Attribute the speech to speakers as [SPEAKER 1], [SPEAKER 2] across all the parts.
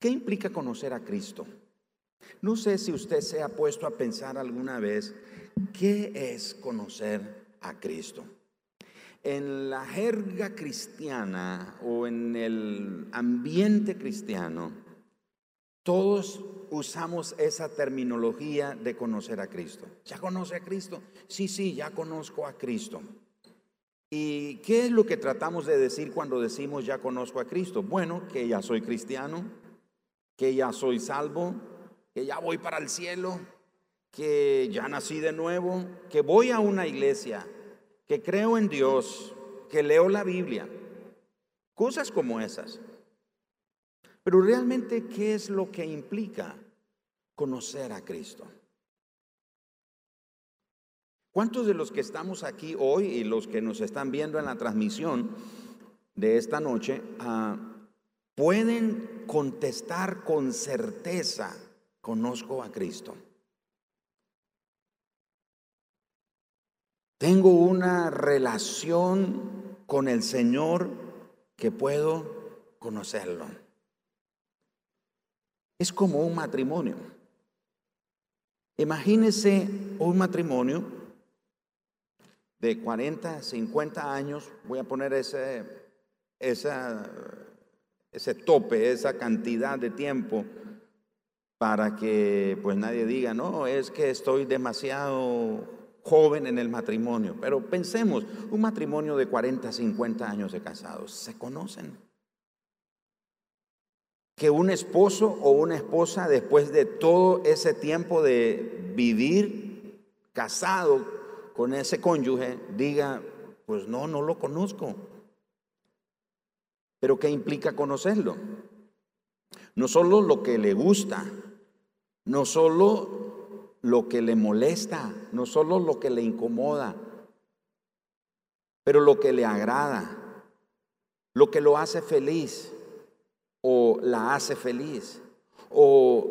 [SPEAKER 1] ¿Qué implica conocer a Cristo? No sé si usted se ha puesto a pensar alguna vez qué es conocer a Cristo. En la jerga cristiana o en el ambiente cristiano, todos usamos esa terminología de conocer a Cristo. ¿Ya conoce a Cristo? Sí, sí, ya conozco a Cristo. ¿Y qué es lo que tratamos de decir cuando decimos ya conozco a Cristo? Bueno, que ya soy cristiano, que ya soy salvo, que ya voy para el cielo, que ya nací de nuevo, que voy a una iglesia, que creo en Dios, que leo la Biblia, cosas como esas. Pero realmente, ¿qué es lo que implica conocer a Cristo? ¿Cuántos de los que estamos aquí hoy y los que nos están viendo en la transmisión de esta noche ah, pueden contestar con certeza, conozco a Cristo? Tengo una relación con el Señor que puedo conocerlo. Es como un matrimonio. Imagínese un matrimonio de 40, 50 años, voy a poner ese, ese tope, esa cantidad de tiempo para que pues nadie diga, no, es que estoy demasiado joven en el matrimonio. Pero pensemos, un matrimonio de 40, 50 años de casados, ¿se conocen? Que un esposo o una esposa después de todo ese tiempo de vivir casado con ese cónyuge diga, pues no, no lo conozco. Pero ¿qué implica conocerlo? No solo lo que le gusta, no solo lo que le molesta, no solo lo que le incomoda, pero lo que le agrada, lo que lo hace feliz o la hace feliz, o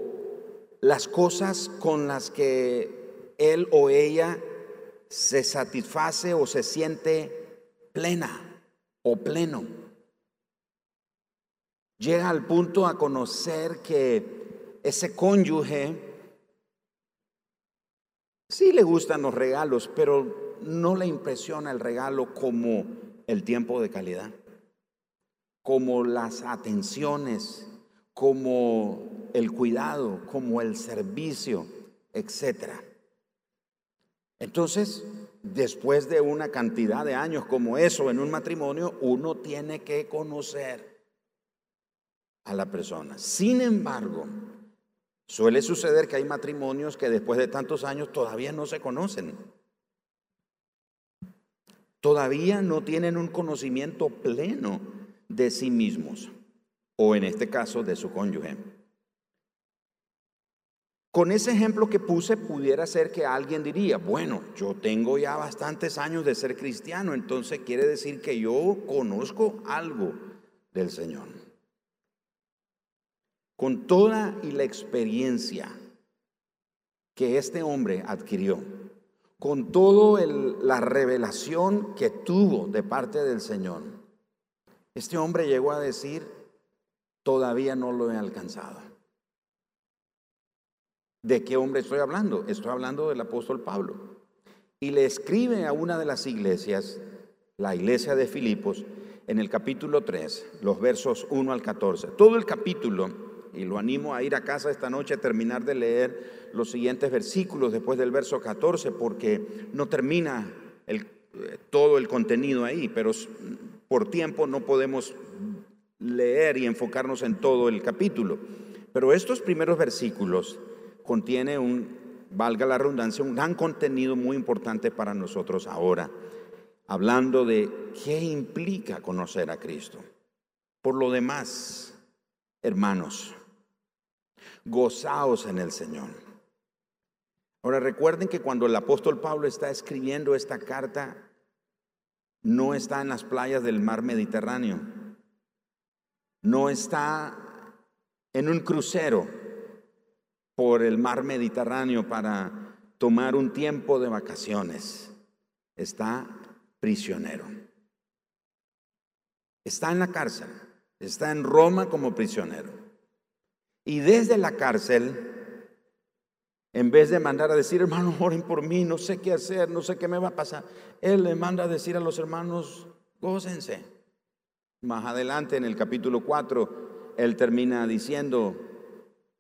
[SPEAKER 1] las cosas con las que él o ella se satisface o se siente plena o pleno. Llega al punto a conocer que ese cónyuge Sí le gustan los regalos, pero no le impresiona el regalo como el tiempo de calidad, como las atenciones, como el cuidado, como el servicio, etc. Entonces, después de una cantidad de años como eso en un matrimonio, uno tiene que conocer a la persona. Sin embargo, Suele suceder que hay matrimonios que después de tantos años todavía no se conocen. Todavía no tienen un conocimiento pleno de sí mismos, o en este caso de su cónyuge. Con ese ejemplo que puse, pudiera ser que alguien diría, bueno, yo tengo ya bastantes años de ser cristiano, entonces quiere decir que yo conozco algo del Señor con toda y la experiencia que este hombre adquirió, con toda la revelación que tuvo de parte del Señor, este hombre llegó a decir, todavía no lo he alcanzado. ¿De qué hombre estoy hablando? Estoy hablando del apóstol Pablo. Y le escribe a una de las iglesias, la iglesia de Filipos, en el capítulo 3, los versos 1 al 14. Todo el capítulo y lo animo a ir a casa esta noche a terminar de leer los siguientes versículos después del verso 14, porque no termina el, todo el contenido ahí, pero por tiempo no podemos leer y enfocarnos en todo el capítulo. Pero estos primeros versículos contienen un, valga la redundancia, un gran contenido muy importante para nosotros ahora, hablando de qué implica conocer a Cristo. Por lo demás, hermanos, gozaos en el Señor. Ahora recuerden que cuando el apóstol Pablo está escribiendo esta carta, no está en las playas del mar Mediterráneo, no está en un crucero por el mar Mediterráneo para tomar un tiempo de vacaciones, está prisionero. Está en la cárcel, está en Roma como prisionero. Y desde la cárcel, en vez de mandar a decir, hermanos, oren por mí, no sé qué hacer, no sé qué me va a pasar, él le manda a decir a los hermanos, gócense. Más adelante en el capítulo 4, él termina diciendo,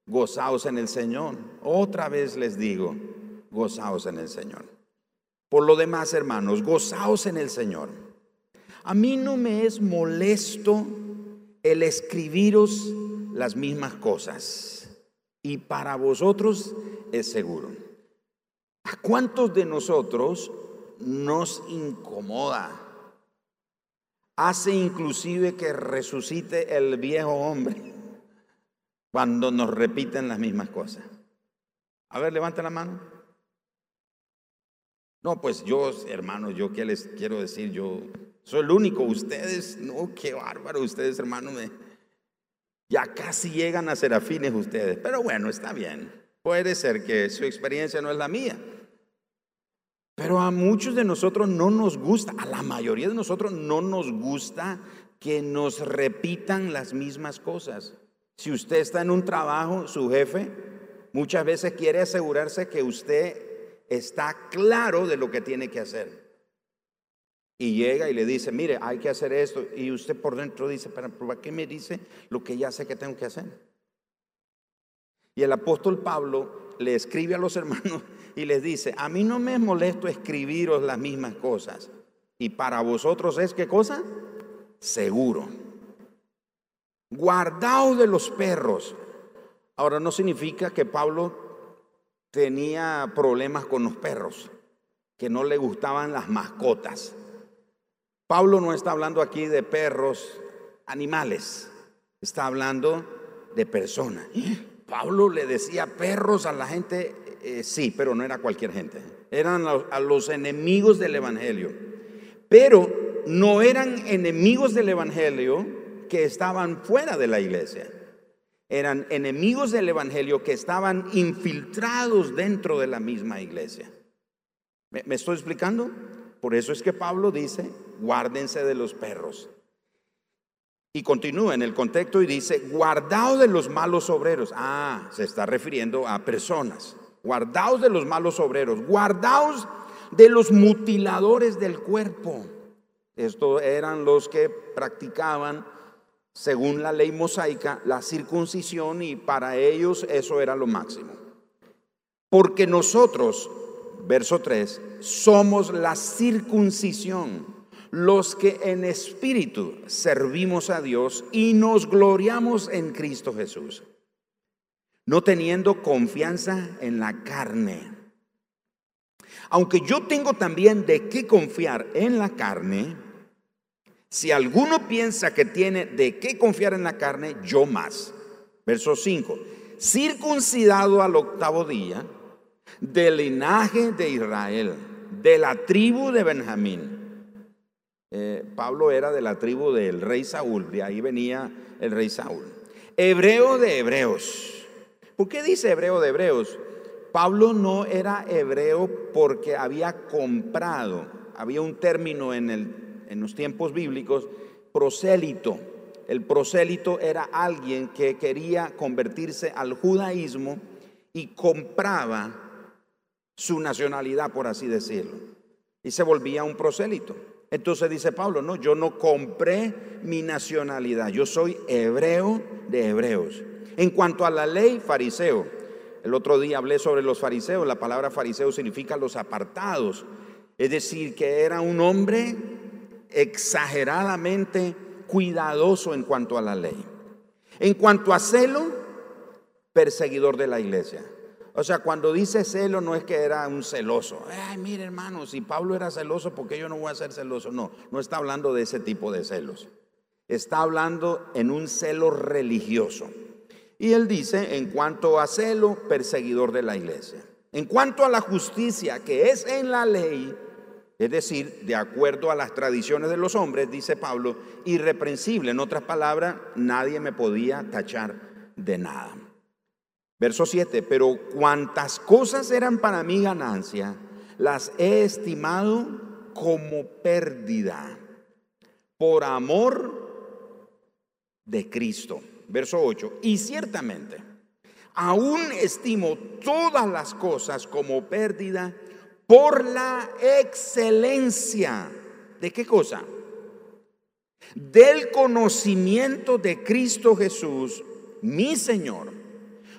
[SPEAKER 1] gozaos en el Señor. Otra vez les digo, gozaos en el Señor. Por lo demás, hermanos, gozaos en el Señor. A mí no me es molesto el escribiros las mismas cosas y para vosotros es seguro. ¿A cuántos de nosotros nos incomoda? Hace inclusive que resucite el viejo hombre cuando nos repiten las mismas cosas. A ver, levanta la mano. No, pues yo, hermanos, yo qué les quiero decir, yo soy el único. Ustedes, no, qué bárbaro, ustedes, hermanos, me, ya casi llegan a ser afines ustedes. Pero bueno, está bien. Puede ser que su experiencia no es la mía. Pero a muchos de nosotros no nos gusta, a la mayoría de nosotros no nos gusta que nos repitan las mismas cosas. Si usted está en un trabajo, su jefe muchas veces quiere asegurarse que usted está claro de lo que tiene que hacer. Y llega y le dice, mire, hay que hacer esto. Y usted por dentro dice, ¿para, ¿para qué me dice lo que ya sé que tengo que hacer? Y el apóstol Pablo le escribe a los hermanos y les dice, a mí no me es molesto escribiros las mismas cosas. Y para vosotros es qué cosa? Seguro. Guardaos de los perros. Ahora no significa que Pablo tenía problemas con los perros, que no le gustaban las mascotas. Pablo no está hablando aquí de perros, animales, está hablando de personas. Pablo le decía perros a la gente, eh, sí, pero no era cualquier gente, eran a los enemigos del Evangelio. Pero no eran enemigos del Evangelio que estaban fuera de la iglesia. Eran enemigos del Evangelio que estaban infiltrados dentro de la misma iglesia. ¿Me, estoy explicando? Por eso es que Pablo dice, guárdense de los perros. Y continúa en el contexto y dice, guardaos de los malos obreros. Ah, se está refiriendo a personas. Guardaos de los malos obreros. Guardaos de los mutiladores del cuerpo. Estos eran los que practicaban según la ley mosaica, la circuncisión y para ellos eso era lo máximo. Porque nosotros, verso 3, somos la circuncisión, los que en espíritu servimos a Dios y nos gloriamos en Cristo Jesús, no teniendo confianza en la carne. Aunque yo tengo también de qué confiar en la carne, si alguno piensa que tiene de qué confiar en la carne, yo más. Verso 5. Circuncidado al octavo día, del linaje de Israel, de la tribu de Benjamín. Eh, Pablo era de la tribu del rey Saúl, de ahí venía el rey Saúl. Hebreo de hebreos. ¿Por qué dice hebreo de hebreos? Pablo no era hebreo porque había comprado, había un término en el en los tiempos bíblicos, prosélito. El prosélito era alguien que quería convertirse al judaísmo y compraba su nacionalidad, por así decirlo. Y se volvía un prosélito. Entonces dice Pablo, no, yo no compré mi nacionalidad, yo soy hebreo de hebreos. En cuanto a la ley, fariseo. El otro día hablé sobre los fariseos, la palabra fariseo significa los apartados, es decir, que era un hombre exageradamente cuidadoso en cuanto a la ley. En cuanto a celo, perseguidor de la iglesia. O sea, cuando dice celo no es que era un celoso. Ay, mire hermano, si Pablo era celoso, ¿por qué yo no voy a ser celoso? No, no está hablando de ese tipo de celos. Está hablando en un celo religioso. Y él dice, en cuanto a celo, perseguidor de la iglesia. En cuanto a la justicia que es en la ley, es decir, de acuerdo a las tradiciones de los hombres, dice Pablo, irreprensible. En otras palabras, nadie me podía tachar de nada. Verso 7, pero cuantas cosas eran para mí ganancia, las he estimado como pérdida por amor de Cristo. Verso 8, y ciertamente aún estimo todas las cosas como pérdida por la excelencia. ¿De qué cosa? Del conocimiento de Cristo Jesús, mi Señor,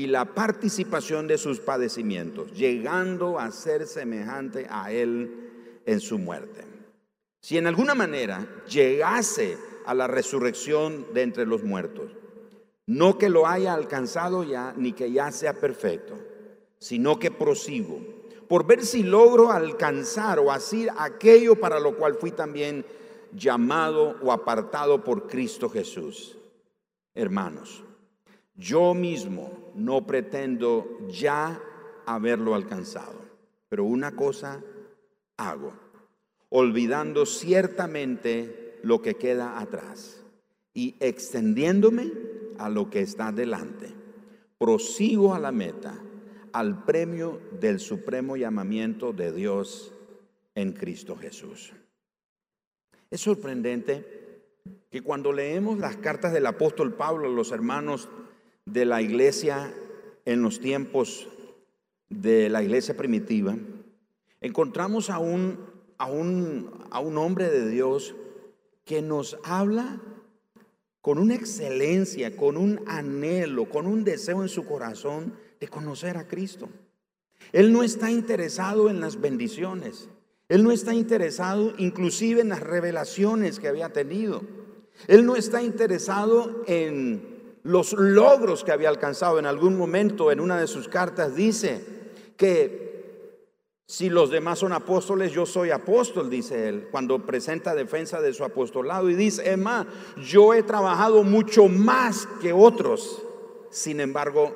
[SPEAKER 1] y la participación de sus padecimientos, llegando a ser semejante a él en su muerte. Si en alguna manera llegase a la resurrección de entre los muertos, no que lo haya alcanzado ya, ni que ya sea perfecto sino que prosigo, por ver si logro alcanzar o hacer aquello para lo cual fui también llamado o apartado por Cristo Jesús. Hermanos, yo mismo no pretendo ya haberlo alcanzado, pero una cosa hago, olvidando ciertamente lo que queda atrás y extendiéndome a lo que está delante. Prosigo a la meta al premio del supremo llamamiento de Dios en Cristo Jesús. Es sorprendente que cuando leemos las cartas del apóstol Pablo a los hermanos de la iglesia en los tiempos de la iglesia primitiva, encontramos a un, a un, a un hombre de Dios que nos habla con una excelencia, con un anhelo, con un deseo en su corazón de conocer a Cristo. Él no está interesado en las bendiciones. Él no está interesado inclusive en las revelaciones que había tenido. Él no está interesado en los logros que había alcanzado. En algún momento en una de sus cartas dice que si los demás son apóstoles, yo soy apóstol, dice él, cuando presenta defensa de su apostolado. Y dice, Emma, yo he trabajado mucho más que otros. Sin embargo,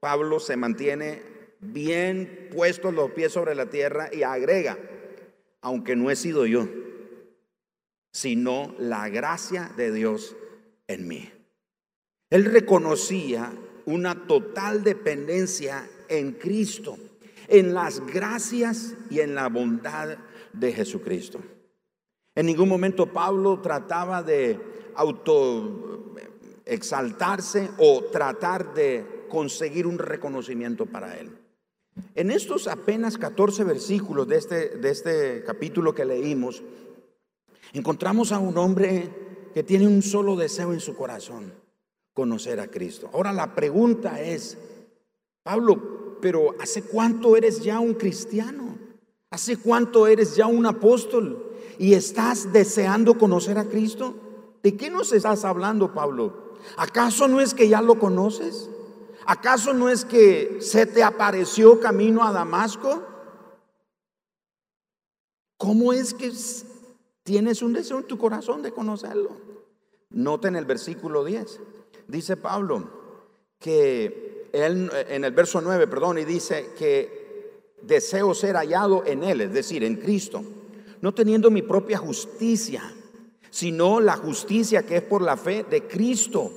[SPEAKER 1] Pablo se mantiene bien puestos los pies sobre la tierra y agrega, aunque no he sido yo, sino la gracia de Dios en mí. Él reconocía una total dependencia en Cristo, en las gracias y en la bondad de Jesucristo. En ningún momento Pablo trataba de auto exaltarse o tratar de conseguir un reconocimiento para él. En estos apenas 14 versículos de este, de este capítulo que leímos, encontramos a un hombre que tiene un solo deseo en su corazón, conocer a Cristo. Ahora la pregunta es, Pablo, pero ¿hace cuánto eres ya un cristiano? ¿Hace cuánto eres ya un apóstol? ¿Y estás deseando conocer a Cristo? ¿De qué nos estás hablando, Pablo? ¿Acaso no es que ya lo conoces? ¿Acaso no es que se te apareció camino a Damasco? ¿Cómo es que tienes un deseo en tu corazón de conocerlo? Nota en el versículo 10. Dice Pablo que él, en el verso 9, perdón, y dice que deseo ser hallado en él, es decir, en Cristo, no teniendo mi propia justicia, sino la justicia que es por la fe de Cristo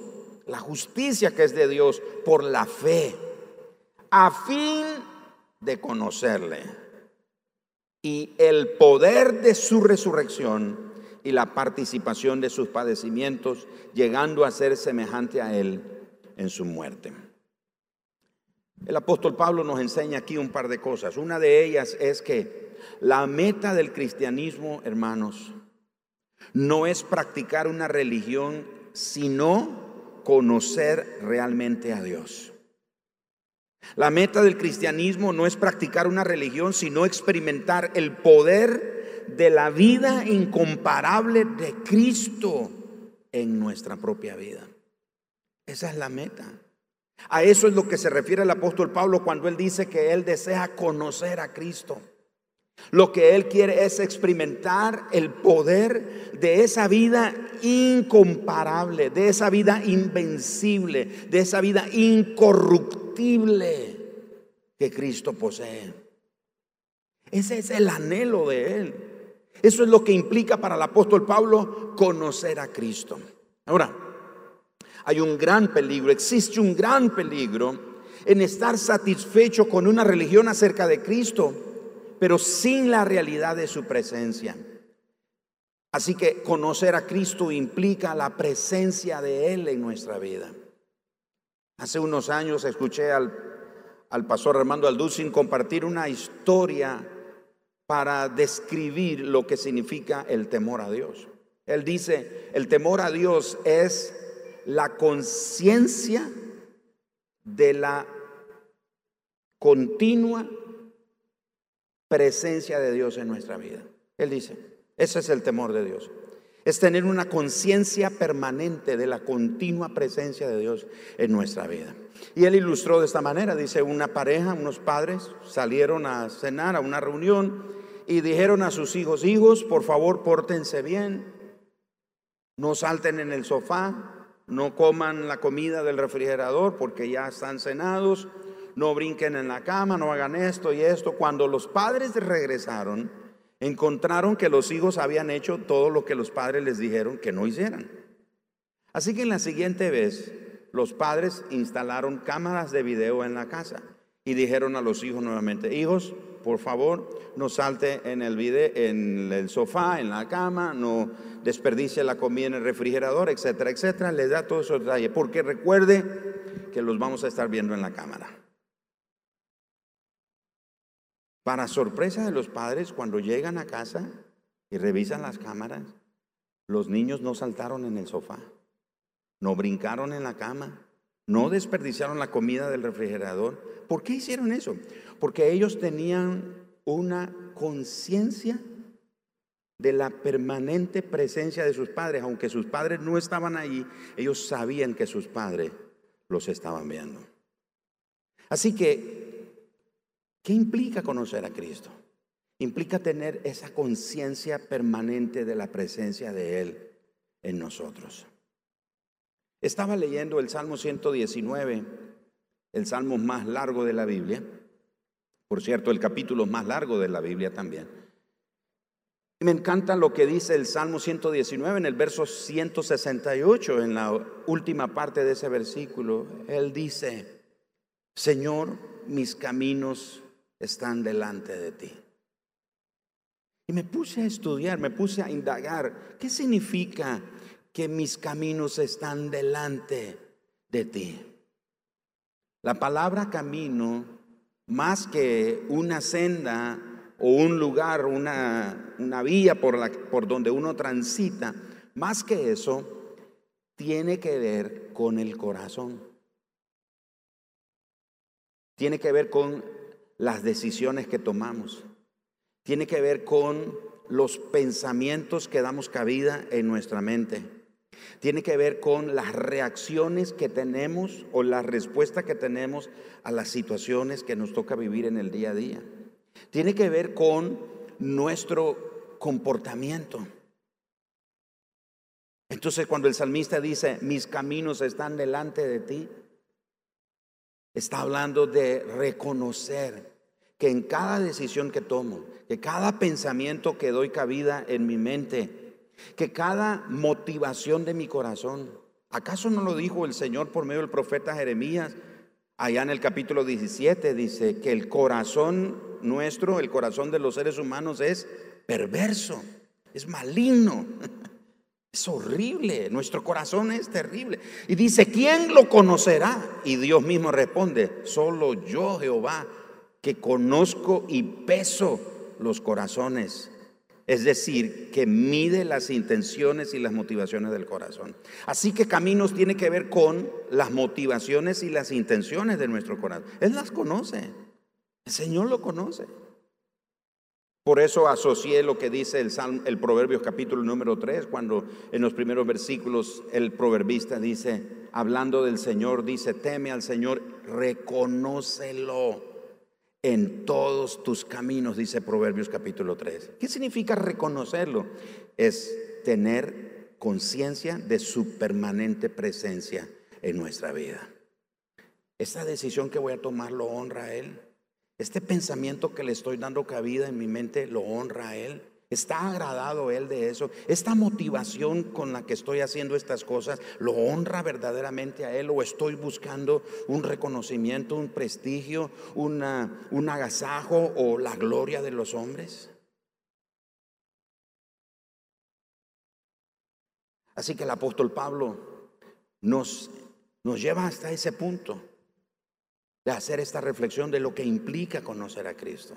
[SPEAKER 1] la justicia que es de Dios por la fe, a fin de conocerle. Y el poder de su resurrección y la participación de sus padecimientos, llegando a ser semejante a él en su muerte. El apóstol Pablo nos enseña aquí un par de cosas. Una de ellas es que la meta del cristianismo, hermanos, no es practicar una religión, sino conocer realmente a Dios. La meta del cristianismo no es practicar una religión, sino experimentar el poder de la vida incomparable de Cristo en nuestra propia vida. Esa es la meta. A eso es lo que se refiere el apóstol Pablo cuando él dice que él desea conocer a Cristo. Lo que Él quiere es experimentar el poder de esa vida incomparable, de esa vida invencible, de esa vida incorruptible. que Cristo posee. Ese es el anhelo de Él. Eso es lo que implica para el apóstol Pablo conocer a Cristo. Ahora, hay un gran peligro, existe un gran peligro en estar satisfecho con una religión acerca de Cristo, pero sin la realidad de su presencia. Así que conocer a Cristo implica la presencia de Él en nuestra vida. Hace unos años escuché al, al pastor Armando Alducin compartir una historia para describir lo que significa el temor a Dios. Él dice, el temor a Dios es la conciencia de la continua presencia de Dios en nuestra vida. Él dice, ese es el temor de Dios. Es tener una conciencia permanente de la continua presencia de Dios en nuestra vida. Y él ilustró de esta manera, dice, una pareja, unos padres salieron a cenar a una reunión y dijeron a sus hijos, hijos, por favor, pórtense bien, no salten en el sofá, no coman la comida del refrigerador porque ya están cenados, no brinquen en la cama, no hagan esto y esto. Cuando los padres regresaron, encontraron que los hijos habían hecho todo lo que los padres les dijeron que no hicieran. Así que en la siguiente vez, los padres instalaron cámaras de video en la casa y dijeron a los hijos nuevamente, hijos, por favor, no salte en el, video, en el sofá, en la cama, no desperdicie la comida en el refrigerador, etcétera, etcétera. Les da todos esos detalles, porque recuerde que los vamos a estar viendo en la cámara. Para sorpresa de los padres, cuando llegan a casa y revisan las cámaras, los niños no saltaron en el sofá, no brincaron en la cama, no desperdiciaron la comida del refrigerador. ¿Por qué hicieron eso? Porque ellos tenían una conciencia de la permanente presencia de sus padres. Aunque sus padres no estaban allí, ellos sabían que sus padres los estaban viendo. Así que ¿Qué implica conocer a Cristo? Implica tener esa conciencia permanente de la presencia de Él en nosotros. Estaba leyendo el Salmo 119, el salmo más largo de la Biblia, por cierto, el capítulo más largo de la Biblia también. Y me encanta lo que dice el Salmo 119 en el verso 168, en la última parte de ese versículo. Él dice, Señor, mis caminos están delante de ti. Y me puse a estudiar, me puse a indagar, ¿qué significa que mis caminos están delante de ti? La palabra camino, más que una senda o un lugar, una, una vía por, la, por donde uno transita, más que eso, tiene que ver con el corazón. Tiene que ver con las decisiones que tomamos. Tiene que ver con los pensamientos que damos cabida en nuestra mente. Tiene que ver con las reacciones que tenemos o la respuesta que tenemos a las situaciones que nos toca vivir en el día a día. Tiene que ver con nuestro comportamiento. Entonces cuando el salmista dice, mis caminos están delante de ti, Está hablando de reconocer que en cada decisión que tomo, que cada pensamiento que doy cabida en mi mente, que cada motivación de mi corazón, ¿acaso no lo dijo el Señor por medio del profeta Jeremías? Allá en el capítulo 17 dice que el corazón nuestro, el corazón de los seres humanos es perverso, es maligno. Es horrible, nuestro corazón es terrible. Y dice, ¿quién lo conocerá? Y Dios mismo responde, solo yo, Jehová, que conozco y peso los corazones. Es decir, que mide las intenciones y las motivaciones del corazón. Así que caminos tiene que ver con las motivaciones y las intenciones de nuestro corazón. Él las conoce. El Señor lo conoce. Por eso asocié lo que dice el, Salmo, el Proverbios capítulo número 3, cuando en los primeros versículos el proverbista dice, hablando del Señor, dice, teme al Señor, reconócelo en todos tus caminos, dice Proverbios capítulo 3. ¿Qué significa reconocerlo? Es tener conciencia de su permanente presencia en nuestra vida. Esta decisión que voy a tomar lo honra a Él. Este pensamiento que le estoy dando cabida en mi mente lo honra a Él. ¿Está agradado Él de eso? ¿Esta motivación con la que estoy haciendo estas cosas lo honra verdaderamente a Él? ¿O estoy buscando un reconocimiento, un prestigio, una, un agasajo o la gloria de los hombres? Así que el apóstol Pablo nos, nos lleva hasta ese punto de hacer esta reflexión de lo que implica conocer a Cristo.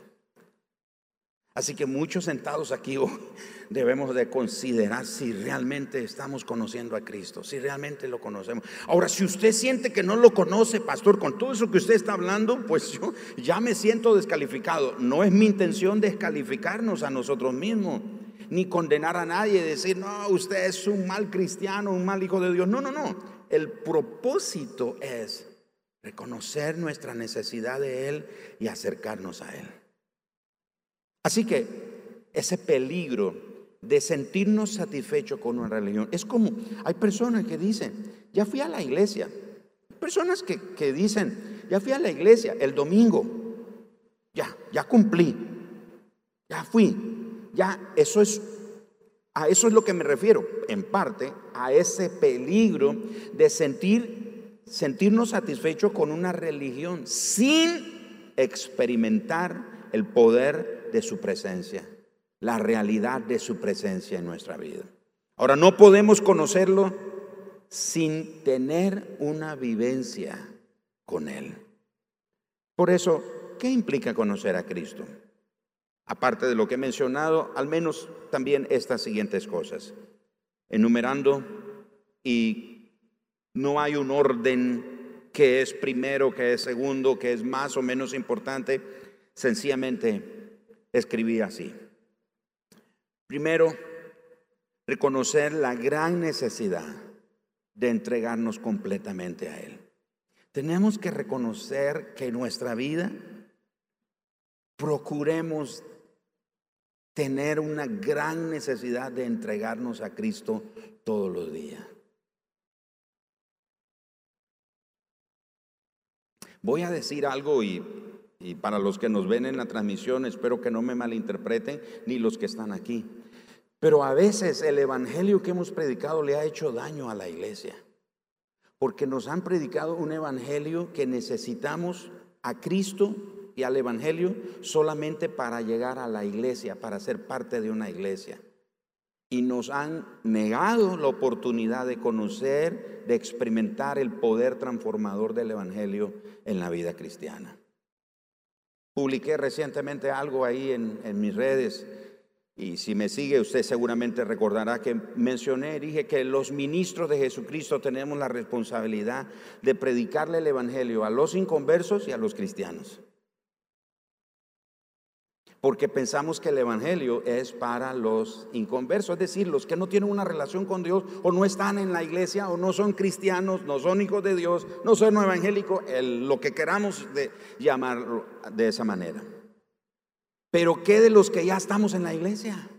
[SPEAKER 1] Así que muchos sentados aquí debemos de considerar si realmente estamos conociendo a Cristo, si realmente lo conocemos. Ahora, si usted siente que no lo conoce, pastor, con todo eso que usted está hablando, pues yo ya me siento descalificado. No es mi intención descalificarnos a nosotros mismos, ni condenar a nadie, decir, no, usted es un mal cristiano, un mal hijo de Dios. No, no, no. El propósito es reconocer nuestra necesidad de Él y acercarnos a Él. Así que ese peligro de sentirnos satisfechos con una religión es como, hay personas que dicen, ya fui a la iglesia, personas que, que dicen, ya fui a la iglesia el domingo, ya, ya cumplí, ya fui, ya, eso es, a eso es lo que me refiero, en parte, a ese peligro de sentir, sentirnos satisfechos con una religión sin experimentar el poder de su presencia, la realidad de su presencia en nuestra vida. Ahora, no podemos conocerlo sin tener una vivencia con Él. Por eso, ¿qué implica conocer a Cristo? Aparte de lo que he mencionado, al menos también estas siguientes cosas. Enumerando, y no hay un orden que es primero, que es segundo, que es más o menos importante. Sencillamente escribí así. Primero, reconocer la gran necesidad de entregarnos completamente a Él. Tenemos que reconocer que en nuestra vida procuremos tener una gran necesidad de entregarnos a Cristo todos los días. Voy a decir algo y, para los que nos ven en la transmisión, espero que no me malinterpreten, ni los que están aquí. Pero a veces el evangelio que hemos predicado le ha hecho daño a la iglesia, porque nos han predicado un evangelio que necesitamos a Cristo y al Evangelio solamente para llegar a la iglesia, para ser parte de una iglesia. Y nos han negado la oportunidad de conocer, de experimentar el poder transformador del Evangelio en la vida cristiana. Publiqué recientemente algo ahí en, en mis redes y si me sigue usted seguramente recordará que mencioné, dije que los ministros de Jesucristo tenemos la responsabilidad de predicarle el Evangelio a los inconversos y a los cristianos porque pensamos que el Evangelio es para los inconversos, es decir, los que no tienen una relación con Dios o no están en la iglesia o no son cristianos, no son hijos de Dios, no son evangélicos, lo que queramos de, llamarlo de esa manera. Pero ¿qué de los que ya estamos en la iglesia?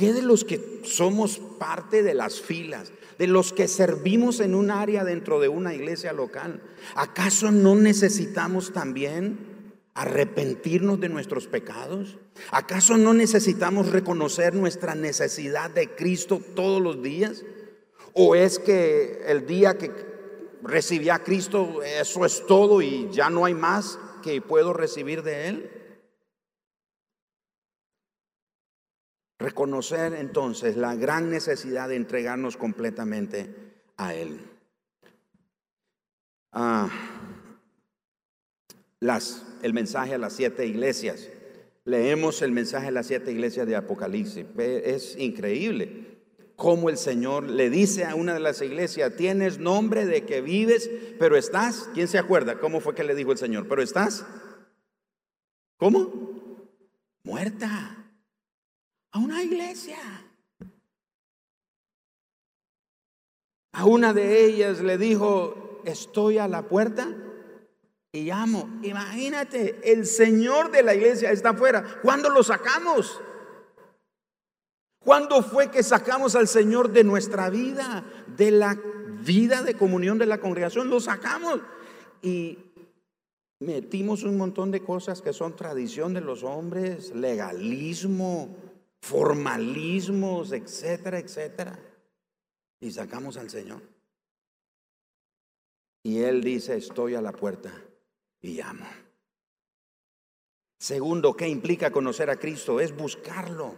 [SPEAKER 1] ¿Qué de los que somos parte de las filas? de los que servimos en un área dentro de una iglesia local. ¿Acaso no necesitamos también arrepentirnos de nuestros pecados? ¿Acaso no necesitamos reconocer nuestra necesidad de Cristo todos los días? ¿O es que el día que recibí a Cristo, eso es todo y ya no hay más que puedo recibir de Él? Reconocer entonces la gran necesidad de entregarnos completamente a Él. Ah, las, el mensaje a las siete iglesias. Leemos el mensaje a las siete iglesias de Apocalipsis. Es increíble cómo el Señor le dice a una de las iglesias, tienes nombre de que vives, pero estás, ¿quién se acuerda? ¿Cómo fue que le dijo el Señor? Pero estás, ¿cómo? Muerta a una iglesia. A una de ellas le dijo, estoy a la puerta y llamo. Imagínate, el Señor de la iglesia está afuera. ¿Cuándo lo sacamos? ¿Cuándo fue que sacamos al Señor de nuestra vida, de la vida de comunión de la congregación? Lo sacamos. y metimos un montón de cosas que son tradición de los hombres, legalismo, formalismos, etcétera, etcétera. Y sacamos al Señor. Y Él dice, estoy a la puerta y llamo. Segundo, ¿qué implica conocer a Cristo? Es buscarlo.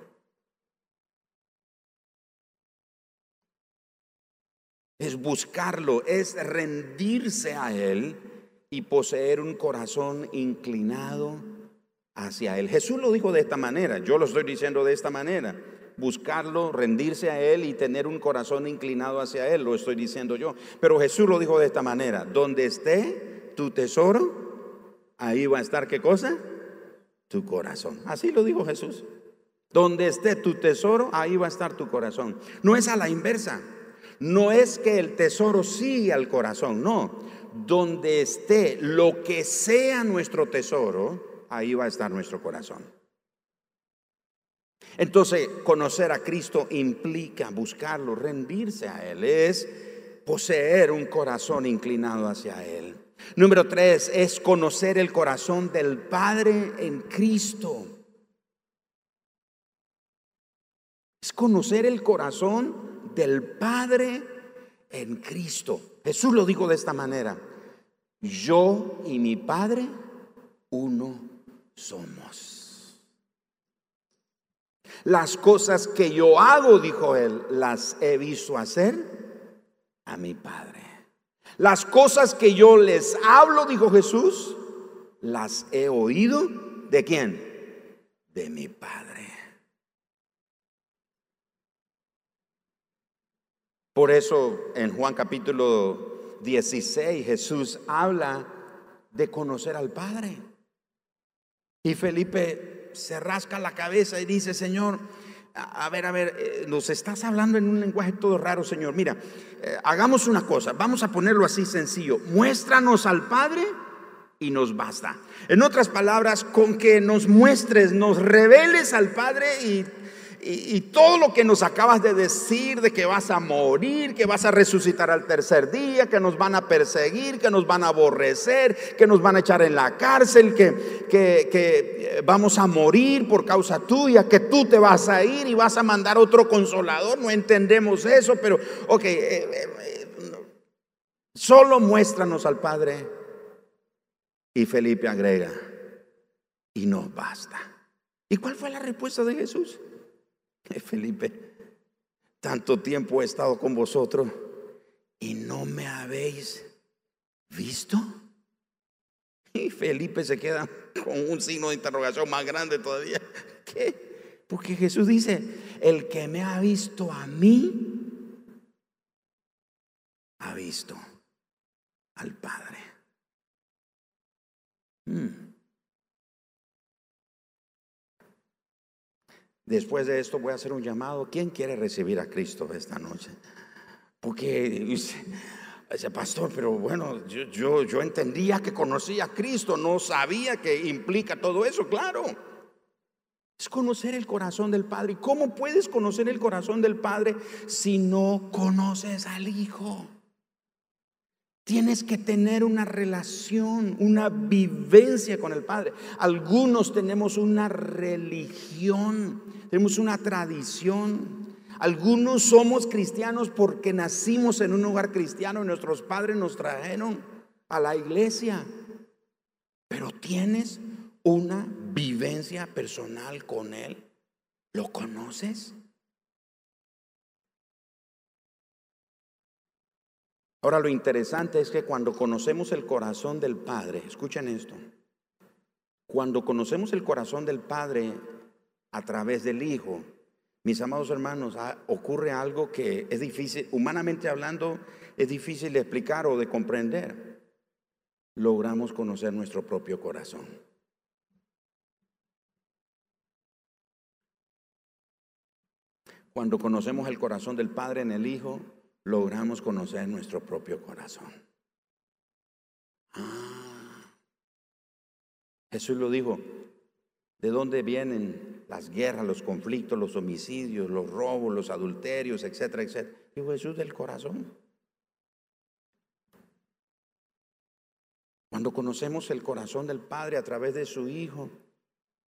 [SPEAKER 1] Es buscarlo, es rendirse a Él y poseer un corazón inclinado hacia Él. Jesús lo dijo de esta manera, yo lo estoy diciendo de esta manera. Buscarlo, rendirse a Él y tener un corazón inclinado hacia Él, lo estoy diciendo yo. Pero Jesús lo dijo de esta manera, donde esté tu tesoro, ahí va a estar qué cosa? tu corazón. Así lo dijo Jesús. Donde esté tu tesoro, ahí va a estar tu corazón. No es a la inversa. No es que el tesoro siga al corazón, no. Donde esté lo que sea nuestro tesoro, ahí va a estar nuestro corazón. Entonces, conocer a Cristo implica buscarlo, rendirse a Él, es poseer un corazón inclinado hacia Él. Número tres es conocer el corazón del Padre en Cristo. Es conocer el corazón del Padre en Cristo. Jesús lo dijo de esta manera. Yo y mi Padre, uno somos. Las cosas que yo hago, dijo él, las he visto hacer a mi Padre. Las cosas que yo les hablo, dijo Jesús, las he oído de quién? De mi Padre. Por eso en Juan capítulo 16 Jesús habla de conocer al Padre. Y Felipe se rasca la cabeza y dice, Señor, a ver, a ver, eh, nos estás hablando en un lenguaje todo raro, Señor. Mira, eh, hagamos una cosa, vamos a ponerlo así sencillo. Muéstranos al Padre y nos basta. En otras palabras, con que nos muestres, nos reveles al Padre y y, todo lo que nos acabas de decir de que vas a morir, que vas a resucitar al tercer día, que nos van a perseguir, que nos van a aborrecer, que nos van a echar en la cárcel, que, que, eh, vamos a morir por causa tuya, que tú te vas a ir y vas a mandar otro consolador. No entendemos eso, pero ok, eh, eh, solo muéstranos al Padre. Y Felipe agrega, y nos basta. ¿Y cuál fue la respuesta de Jesús? Felipe, tanto tiempo he estado con vosotros y no me habéis visto. Y Felipe se queda con un signo de interrogación más grande todavía. ¿Qué? Porque Jesús dice, el que me ha visto a mí, ha visto al Padre. Hmm. Después de esto voy a hacer un llamado. ¿Quién quiere recibir a Cristo esta noche? Porque dice, pastor, pero bueno, yo, yo, yo entendía que conocía a Cristo, no sabía que implica todo eso, claro. Es conocer el corazón del Padre. ¿Cómo puedes conocer el corazón del Padre si no conoces al Hijo? Tienes que tener una relación, una vivencia con el Padre. Algunos tenemos una religión, tenemos una tradición. Algunos somos cristianos porque nacimos en un hogar cristiano y nuestros padres nos trajeron a la iglesia. Pero tienes una vivencia personal con Él. ¿Lo conoces? Ahora lo interesante es que cuando conocemos el corazón del Padre, escuchen esto, cuando conocemos el corazón del Padre a través del Hijo, mis amados hermanos, ah, ocurre algo que es difícil, humanamente hablando, es difícil de explicar o de comprender. Logramos conocer nuestro propio corazón. Cuando conocemos el corazón del Padre en el Hijo, logramos conocer nuestro propio corazón. Ah, Jesús lo dijo, ¿de dónde vienen las guerras, los conflictos, los homicidios, los robos, los adulterios, etcétera, etcétera? Dijo Jesús del corazón. Cuando conocemos el corazón del Padre a través de su Hijo,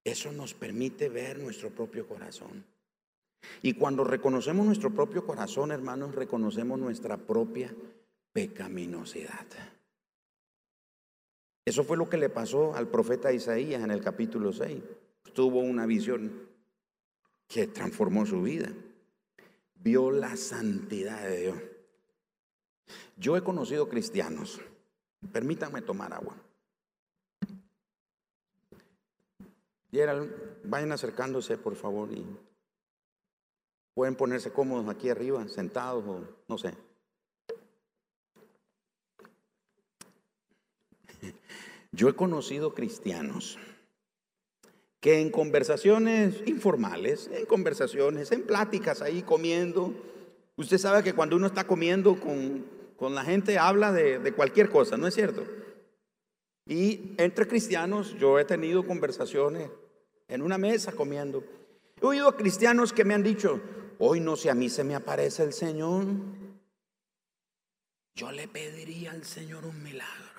[SPEAKER 1] eso nos permite ver nuestro propio corazón. Y cuando reconocemos nuestro propio corazón, hermanos, reconocemos nuestra propia pecaminosidad. Eso fue lo que le pasó al profeta Isaías en el capítulo 6. Tuvo una visión que transformó su vida. Vio la santidad de Dios. Yo he conocido cristianos Permítanme tomar agua. vayan acercándose, por favor, y pueden ponerse cómodos aquí arriba, sentados o no sé. Yo he conocido cristianos que en conversaciones informales, en conversaciones, en pláticas ahí comiendo, usted sabe que cuando uno está comiendo con con la gente habla de, cualquier cosa, ¿no es cierto? Y entre cristianos yo he tenido conversaciones en una mesa comiendo. He oído cristianos que me han dicho, hoy no sé, a mí se me aparece el Señor, yo le pediría al Señor un milagro.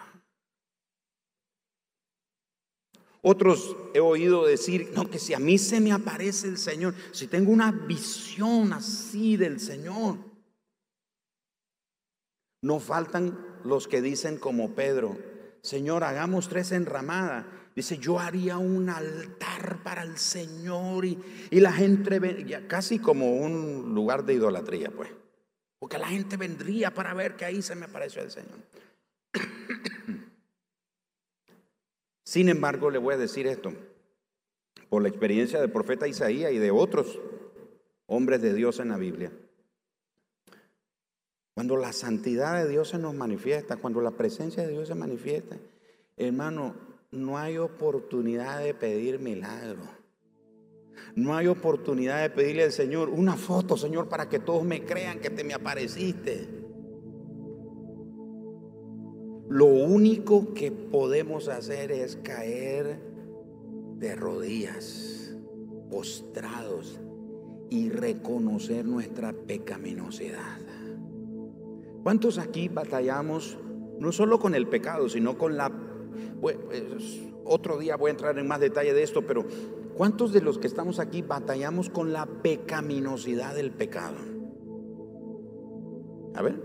[SPEAKER 1] Otros he oído decir, no, que si a mí se me aparece el Señor, si tengo una visión así del Señor, no faltan los que dicen como Pedro, Señor, hagamos tres enramadas. Dice, yo haría un altar para el Señor y, la gente, casi como un lugar de idolatría, pues. Porque la gente vendría para ver que ahí se me apareció el Señor. Sin embargo, le voy a decir esto, por la experiencia del profeta Isaías y de otros hombres de Dios en la Biblia. Cuando la santidad de Dios se nos manifiesta, cuando la presencia de Dios se manifiesta, hermano, no hay oportunidad de pedir milagro. No hay oportunidad de pedirle al Señor una foto, Señor, para que todos me crean que te me apareciste. Lo único que podemos hacer es caer de rodillas, postrados y reconocer nuestra pecaminosidad. ¿Cuántos aquí batallamos no solo con el pecado, sino con la... Otro día voy a entrar en más detalle de esto, pero ¿cuántos de los que estamos aquí batallamos con la pecaminosidad del pecado? A ver.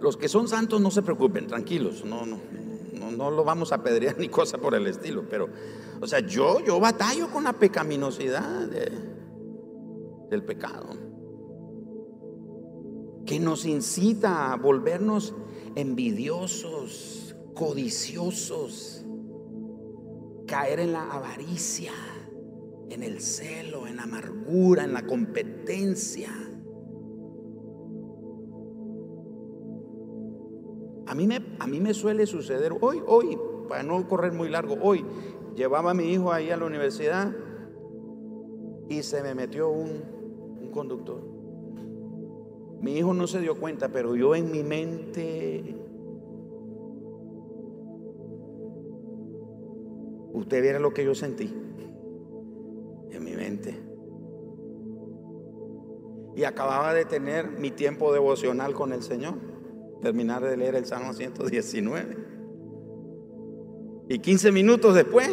[SPEAKER 1] Los que son santos no se preocupen, tranquilos, no, no, no, no lo vamos a pedrear ni cosa por el estilo, pero, o sea, yo, yo batallo con la pecaminosidad del pecado que nos incita a volvernos envidiosos, codiciosos, caer en la avaricia, en el celo, en la amargura, en la competencia. A mí me, a mí me suele suceder, hoy, hoy, para no correr muy largo, hoy llevaba a mi hijo ahí a la universidad y se me metió un, un conductor. Mi hijo no se dio cuenta, pero yo en mi mente, usted viera lo que yo sentí en mi mente. Y acababa de tener mi tiempo devocional con el Señor, terminar de leer el Salmo 119. Y 15 minutos después,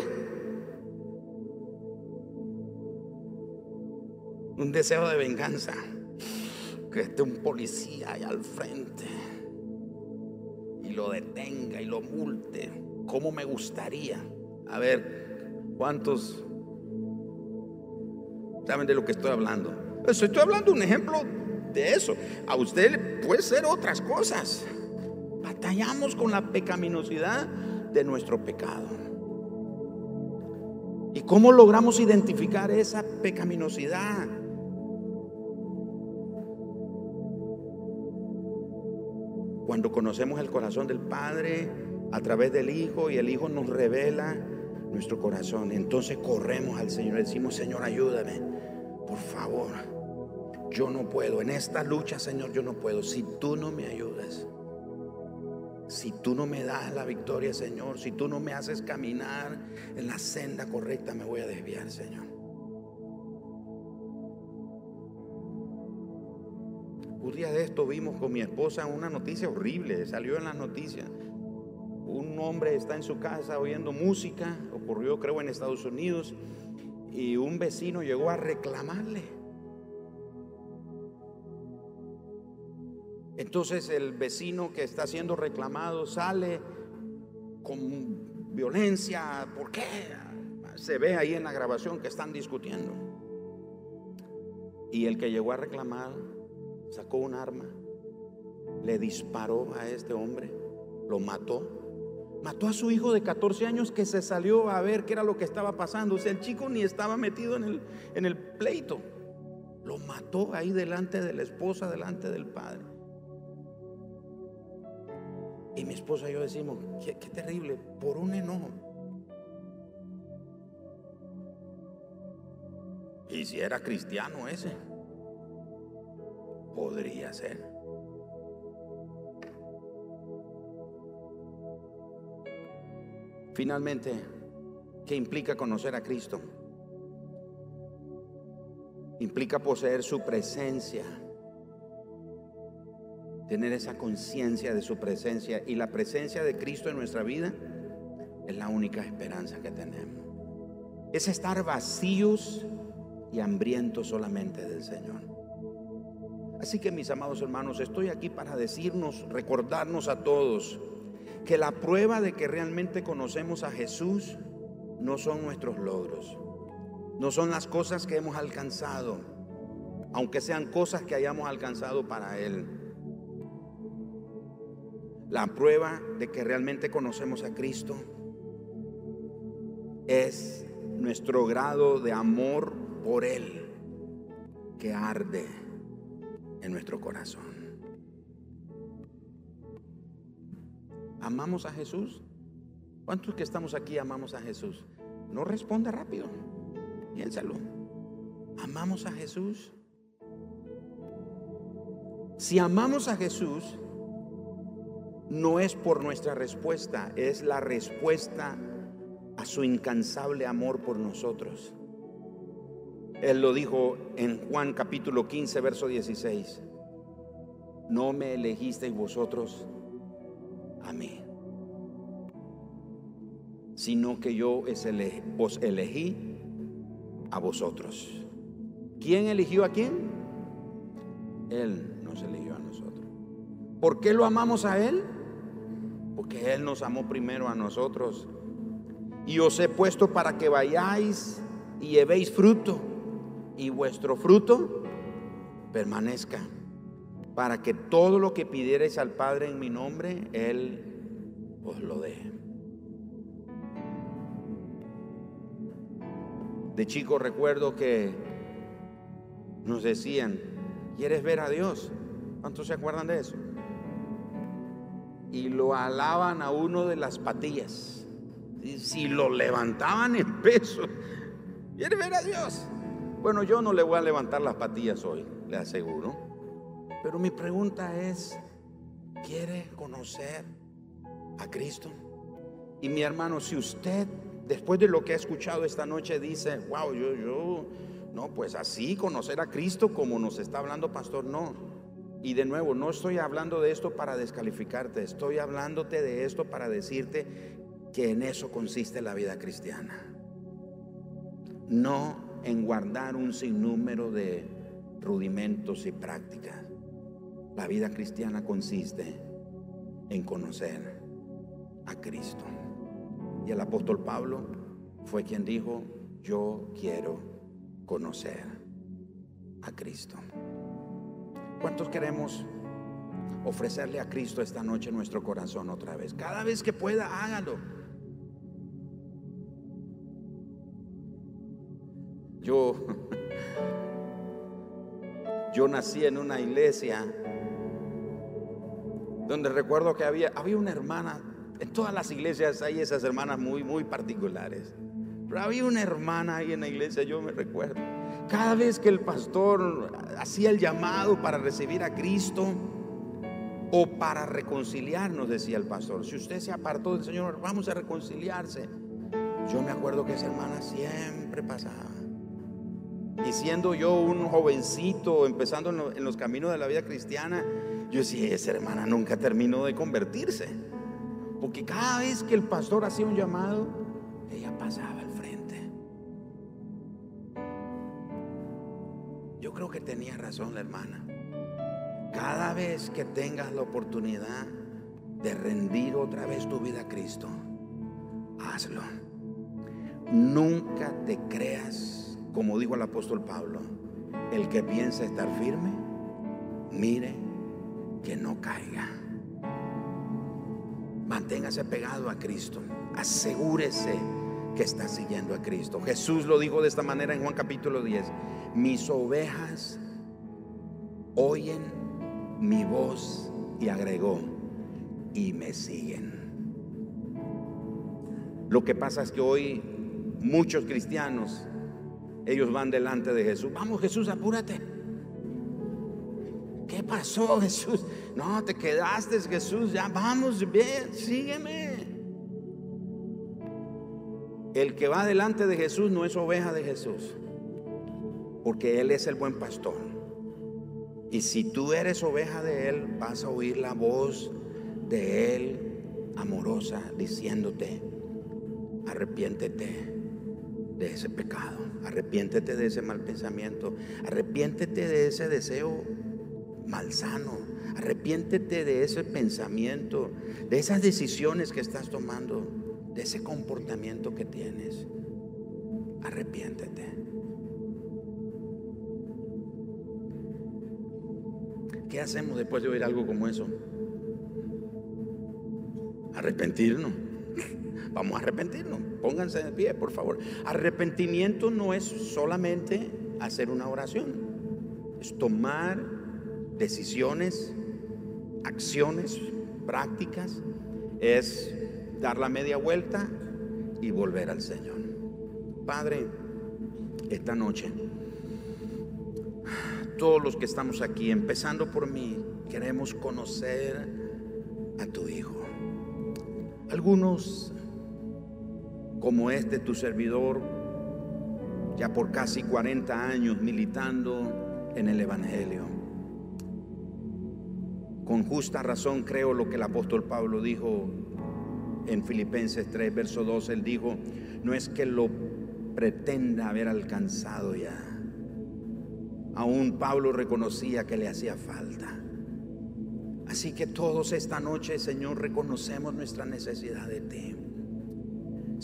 [SPEAKER 1] un deseo de venganza que esté un policía ahí al frente y lo detenga y lo multe. ¿Cómo me gustaría? A ver, ¿cuántos saben de lo que estoy hablando? Estoy hablando un ejemplo de eso. A usted puede ser otras cosas. Batallamos con la pecaminosidad de nuestro pecado. ¿Y cómo logramos identificar esa pecaminosidad? Cuando conocemos el corazón del Padre a través del Hijo y el Hijo nos revela nuestro corazón, entonces corremos al Señor decimos, Señor, ayúdame, por favor. Yo no puedo, en esta lucha, Señor, yo no puedo. Si tú no me ayudas, si tú no me das la victoria, Señor, si tú no me haces caminar en la senda correcta, me voy a desviar, Señor. Un día de esto vimos con mi esposa una noticia horrible, salió en las noticias. un hombre está en su casa oyendo música, ocurrió creo en Estados Unidos, y un vecino llegó a reclamarle. Entonces el vecino que está siendo reclamado sale con violencia. ¿Por qué? Se ve ahí en la grabación que están discutiendo. Y el que llegó a reclamar sacó un arma, le disparó a este hombre, lo mató. Mató a su hijo de 14 años que se salió a ver qué era lo que estaba pasando. O sea, el chico ni estaba metido en el, en el pleito. Lo mató ahí delante de la esposa, delante del padre. Y mi esposa y yo decimos, qué, qué terrible, por un enojo. Y si era cristiano ese, podría ser. Finalmente, ¿qué implica conocer a Cristo? Implica poseer su presencia, tener esa conciencia de su presencia y la presencia de Cristo en nuestra vida es la única esperanza que tenemos. Es estar vacíos y hambrientos solamente del Señor. Así que mis amados hermanos, estoy aquí para decirnos, recordarnos a todos que la prueba de que realmente conocemos a Jesús no son nuestros logros, no son las cosas que hemos alcanzado, aunque sean cosas que hayamos alcanzado para Él. La prueba de que realmente conocemos a Cristo es nuestro grado de amor por Él que arde en nuestro corazón. ¿Amamos a Jesús? ¿Cuántos que estamos aquí amamos a Jesús? No responda rápido. Piénsalo. ¿Amamos a Jesús? Si amamos a Jesús, no es por nuestra respuesta, es la respuesta a su incansable amor por nosotros. Él lo dijo en Juan capítulo 15, verso 16. No me elegisteis vosotros a mí, sino que yo os elegí a vosotros. ¿Quién eligió a quién? Él nos eligió a nosotros. ¿Por qué lo amamos a Él? Porque Él nos amó primero a nosotros. Y os he puesto para que vayáis y llevéis fruto y vuestro fruto permanezca, para que todo lo que pidierais al Padre en mi nombre, Él os lo dé. De chico recuerdo que nos decían, ¿quieres ver a Dios? ¿Cuántos se acuerdan de eso? Y lo alaban a uno de las patillas. Y si lo levantaban en peso, ¿quieres ver a Dios? Bueno, yo no le voy a levantar las patillas hoy, le aseguro. Pero mi pregunta es, ¿quiere conocer a Cristo? Y mi hermano, si usted, después de lo que ha escuchado esta noche, dice, wow, yo, yo, no, pues así conocer a Cristo como nos está hablando pastor, no. Y de nuevo, no estoy hablando de esto para descalificarte, estoy hablándote de esto para decirte que en eso consiste la vida cristiana. No en guardar un sinnúmero de rudimentos y prácticas. La vida cristiana consiste en conocer a Cristo. Y el apóstol Pablo fue quien dijo, yo quiero conocer a Cristo. ¿Cuántos queremos ofrecerle a Cristo esta noche nuestro corazón otra vez? Cada vez que pueda, hágalo. Yo nací en una iglesia donde recuerdo que había, había una hermana, en todas las iglesias hay esas hermanas muy, muy particulares. Pero había una hermana ahí en la iglesia, yo me recuerdo. Cada vez que el pastor hacía el llamado para recibir a Cristo o para reconciliarnos, decía el pastor, si usted se apartó del Señor, vamos a reconciliarse. Yo me acuerdo que esa hermana siempre pasaba. Y siendo yo un jovencito, empezando en, los caminos de la vida cristiana, yo decía, esa hermana nunca terminó de convertirse. Porque cada vez que el pastor hacía un llamado, ella pasaba al frente. Yo creo que tenía razón la hermana. Cada vez que tengas la oportunidad de rendir otra vez tu vida a Cristo, hazlo. Nunca te creas, como dijo el apóstol Pablo, el que piensa estar firme, mire que no caiga. Manténgase pegado a Cristo. Asegúrese que está siguiendo a Cristo. Jesús lo dijo de esta manera en Juan capítulo 10. Mis ovejas oyen mi voz y agregó, y me siguen. Lo que pasa es que hoy muchos cristianos, ellos van delante de Jesús. Vamos Jesús, apúrate. ¿Qué pasó Jesús? No, te quedaste Jesús, ya vamos, bien, sígueme. El que va delante de Jesús no es oveja de Jesús, porque Él es el buen pastor. Y si tú eres oveja de Él, vas a oír la voz de Él amorosa diciéndote, arrepiéntete de ese pecado, arrepiéntete de ese mal pensamiento, arrepiéntete de ese deseo malsano, arrepiéntete de ese pensamiento, de esas decisiones que estás tomando, de ese comportamiento que tienes. Arrepiéntete. ¿Qué hacemos después de oír algo como eso? Arrepentirnos. Vamos a arrepentirnos. Pónganse de pie, por favor. Arrepentimiento no es solamente hacer una oración. Es tomar decisiones, acciones, prácticas. Es dar la media vuelta y volver al Señor. Padre, esta noche todos los que estamos aquí, empezando por mí, queremos conocer a tu Hijo. Algunos, como este tu servidor, ya por casi 40 años militando en el Evangelio. Con justa razón creo lo que el apóstol Pablo dijo en Filipenses 3, verso 2. Él dijo, no es que lo pretenda haber alcanzado ya Aún Pablo reconocía que le hacía falta. Así que todos esta noche, Señor, reconocemos nuestra necesidad de ti.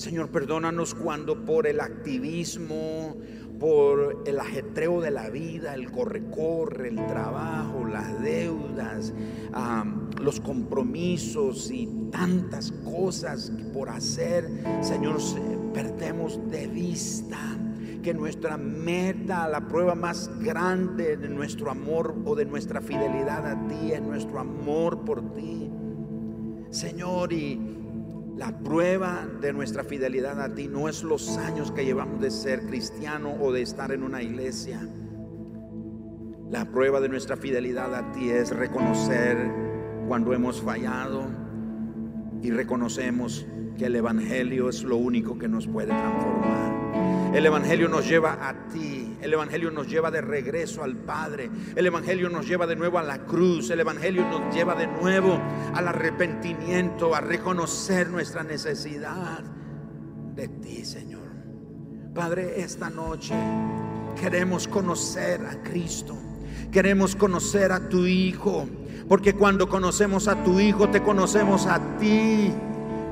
[SPEAKER 1] Señor, perdónanos cuando por el activismo, por el ajetreo de la vida, el corre-corre, el trabajo, las deudas, los compromisos y tantas cosas por hacer, Señor, perdemos de vista que nuestra meta, la prueba más grande de nuestro amor o de nuestra fidelidad a ti es nuestro amor por ti. Señor, y la prueba de nuestra fidelidad a ti no es los años que llevamos de ser cristiano o de estar en una iglesia. La prueba de nuestra fidelidad a ti es reconocer cuando hemos fallado y reconocemos que el Evangelio es lo único que nos puede transformar. El Evangelio nos lleva a ti. El Evangelio nos lleva de regreso al Padre. El Evangelio nos lleva de nuevo a la cruz. El Evangelio nos lleva de nuevo al arrepentimiento, a reconocer nuestra necesidad de ti, Señor. Padre, esta noche queremos conocer a Cristo. Queremos conocer a tu Hijo. Porque cuando conocemos a tu Hijo, te conocemos a ti.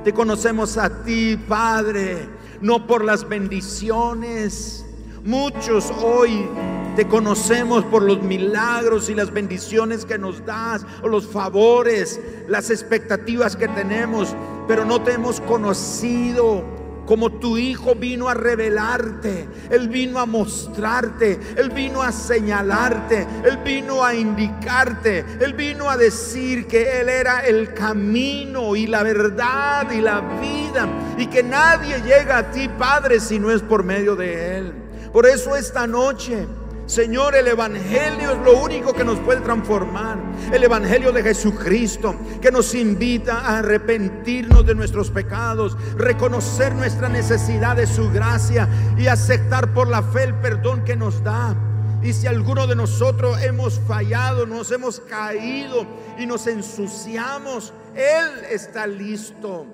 [SPEAKER 1] Te conocemos a ti, Padre no por las bendiciones. Muchos hoy te conocemos por los milagros y las bendiciones que nos das, o los favores, las expectativas que tenemos, pero no te hemos conocido como tu Hijo vino a revelarte, Él vino a mostrarte, Él vino a señalarte, Él vino a indicarte, Él vino a decir que Él era el camino y la verdad y la vida y que nadie llega a ti, Padre, si no es por medio de Él. Por eso esta noche Señor, el Evangelio es lo único que nos puede transformar. El Evangelio de Jesucristo que nos invita a arrepentirnos de nuestros pecados, reconocer nuestra necesidad de su gracia y aceptar por la fe el perdón que nos da. Y si alguno de nosotros hemos fallado, nos hemos caído y nos ensuciamos, Él está listo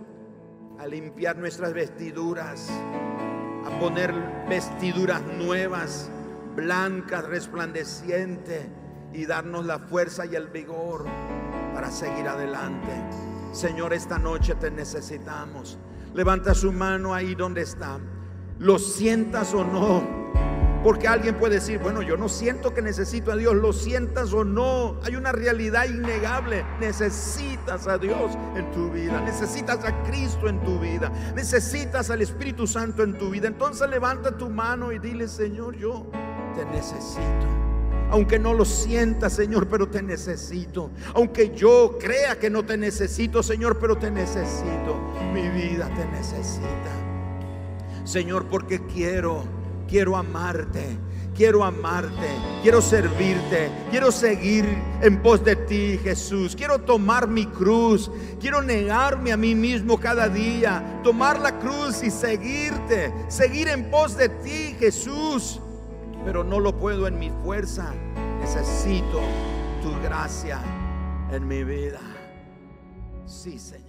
[SPEAKER 1] a limpiar nuestras vestiduras, a poner vestiduras nuevas, blancas, resplandecientes y darnos la fuerza y el vigor para seguir adelante. Señor, esta noche te necesitamos. Levanta su mano ahí donde está. Lo sientas o no. Porque alguien puede decir, bueno, yo no siento que necesito a Dios, lo sientas o no. Hay una realidad innegable. Necesitas a Dios en tu vida. Necesitas a Cristo en tu vida. Necesitas al Espíritu Santo en tu vida. Entonces levanta tu mano y dile, Señor, yo te necesito. Aunque no lo sienta, Señor, pero te necesito. Aunque yo crea que no te necesito, Señor, pero te necesito. Mi vida te necesita. Señor, porque quiero, quiero amarte. Quiero amarte, quiero servirte, quiero seguir en pos de ti, Jesús. Quiero tomar mi cruz, quiero negarme a mí mismo cada día, tomar la cruz y seguirte, seguir en pos de ti, Jesús pero no lo puedo en mi fuerza. Necesito tu gracia en mi vida. Sí, Señor.